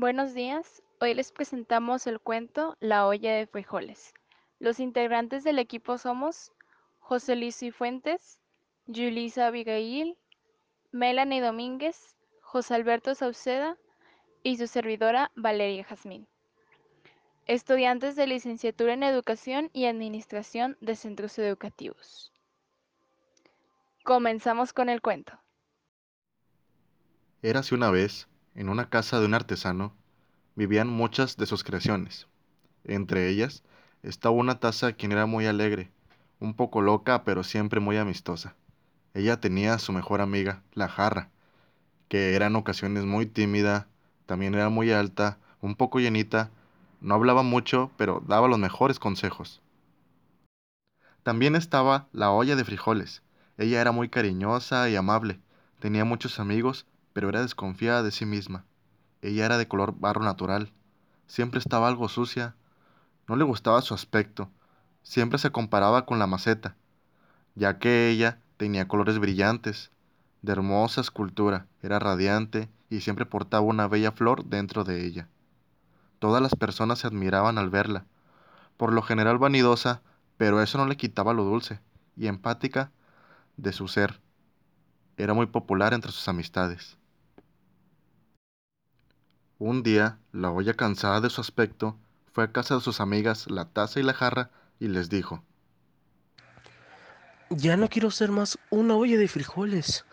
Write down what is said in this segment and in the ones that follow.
Buenos días, hoy les presentamos el cuento La olla de frijoles. Los integrantes del equipo somos José Luis Fuentes, Julisa Abigail, Melanie Domínguez, José Alberto Sauceda y su servidora Valeria Jazmín. Estudiantes de licenciatura en Educación y Administración de Centros Educativos. Comenzamos con el cuento. Érase una vez, en una casa de un artesano, vivían muchas de sus creaciones. Entre ellas estaba una taza quien era muy alegre, un poco loca, pero siempre muy amistosa. Ella tenía a su mejor amiga, la jarra, que era en ocasiones muy tímida, también era muy alta, un poco llenita, no hablaba mucho, pero daba los mejores consejos. También estaba la olla de frijoles. Ella era muy cariñosa y amable, tenía muchos amigos, pero era desconfiada de sí misma. Ella era de color barro natural, siempre estaba algo sucia, no le gustaba su aspecto, siempre se comparaba con la maceta, ya que ella tenía colores brillantes, de hermosa escultura, era radiante y siempre portaba una bella flor dentro de ella. Todas las personas se admiraban al verla, por lo general vanidosa, pero eso no le quitaba lo dulce y empática de su ser. Era muy popular entre sus amistades. Un día, la olla cansada de su aspecto, fue a casa de sus amigas la taza y la jarra y les dijo, Ya no quiero ser más una olla de frijoles,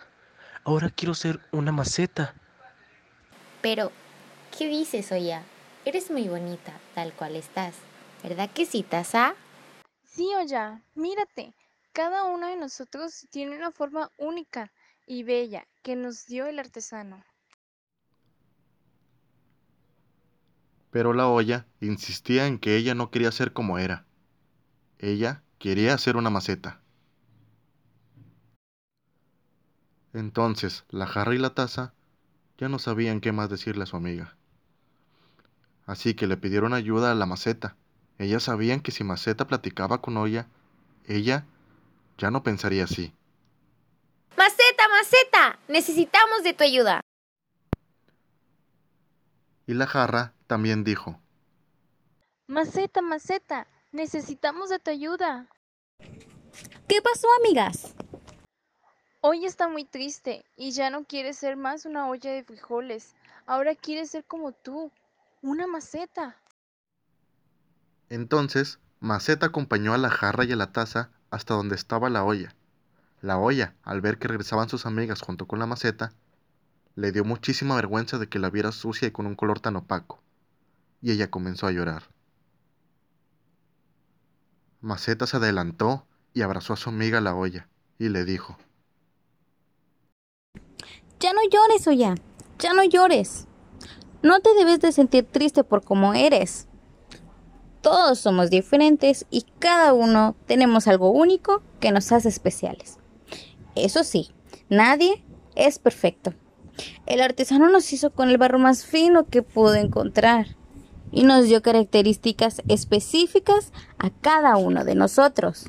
ahora quiero ser una maceta. Pero, ¿qué dices, olla? Eres muy bonita, tal cual estás. ¿Verdad que sí, taza? Sí, olla, mírate, cada uno de nosotros tiene una forma única y bella que nos dio el artesano. Pero la olla insistía en que ella no quería ser como era. Ella quería ser una maceta. Entonces la jarra y la taza ya no sabían qué más decirle a su amiga. Así que le pidieron ayuda a la maceta. Ellas sabían que si Maceta platicaba con olla, ella ya no pensaría así. Maceta, Maceta, necesitamos de tu ayuda. Y la jarra también dijo, Maceta, Maceta, necesitamos de tu ayuda. ¿Qué pasó, amigas? Hoy está muy triste y ya no quiere ser más una olla de frijoles. Ahora quiere ser como tú, una maceta. Entonces, Maceta acompañó a la jarra y a la taza hasta donde estaba la olla. La olla, al ver que regresaban sus amigas junto con la maceta, le dio muchísima vergüenza de que la viera sucia y con un color tan opaco, y ella comenzó a llorar. Maceta se adelantó y abrazó a su amiga la olla, y le dijo, Ya no llores, olla, ya no llores. No te debes de sentir triste por cómo eres. Todos somos diferentes y cada uno tenemos algo único que nos hace especiales. Eso sí, nadie es perfecto. El artesano nos hizo con el barro más fino que pudo encontrar y nos dio características específicas a cada uno de nosotros.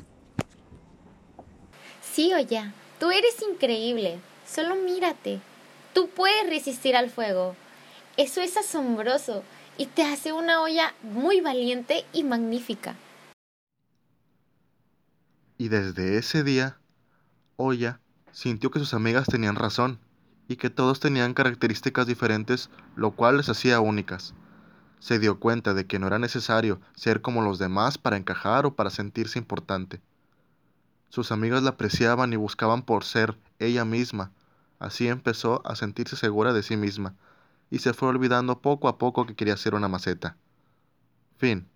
Sí, Oya, tú eres increíble. Solo mírate. Tú puedes resistir al fuego. Eso es asombroso y te hace una olla muy valiente y magnífica. Y desde ese día, Olla sintió que sus amigas tenían razón y que todos tenían características diferentes, lo cual les hacía únicas. Se dio cuenta de que no era necesario ser como los demás para encajar o para sentirse importante. Sus amigas la apreciaban y buscaban por ser ella misma. Así empezó a sentirse segura de sí misma y se fue olvidando poco a poco que quería ser una maceta. Fin.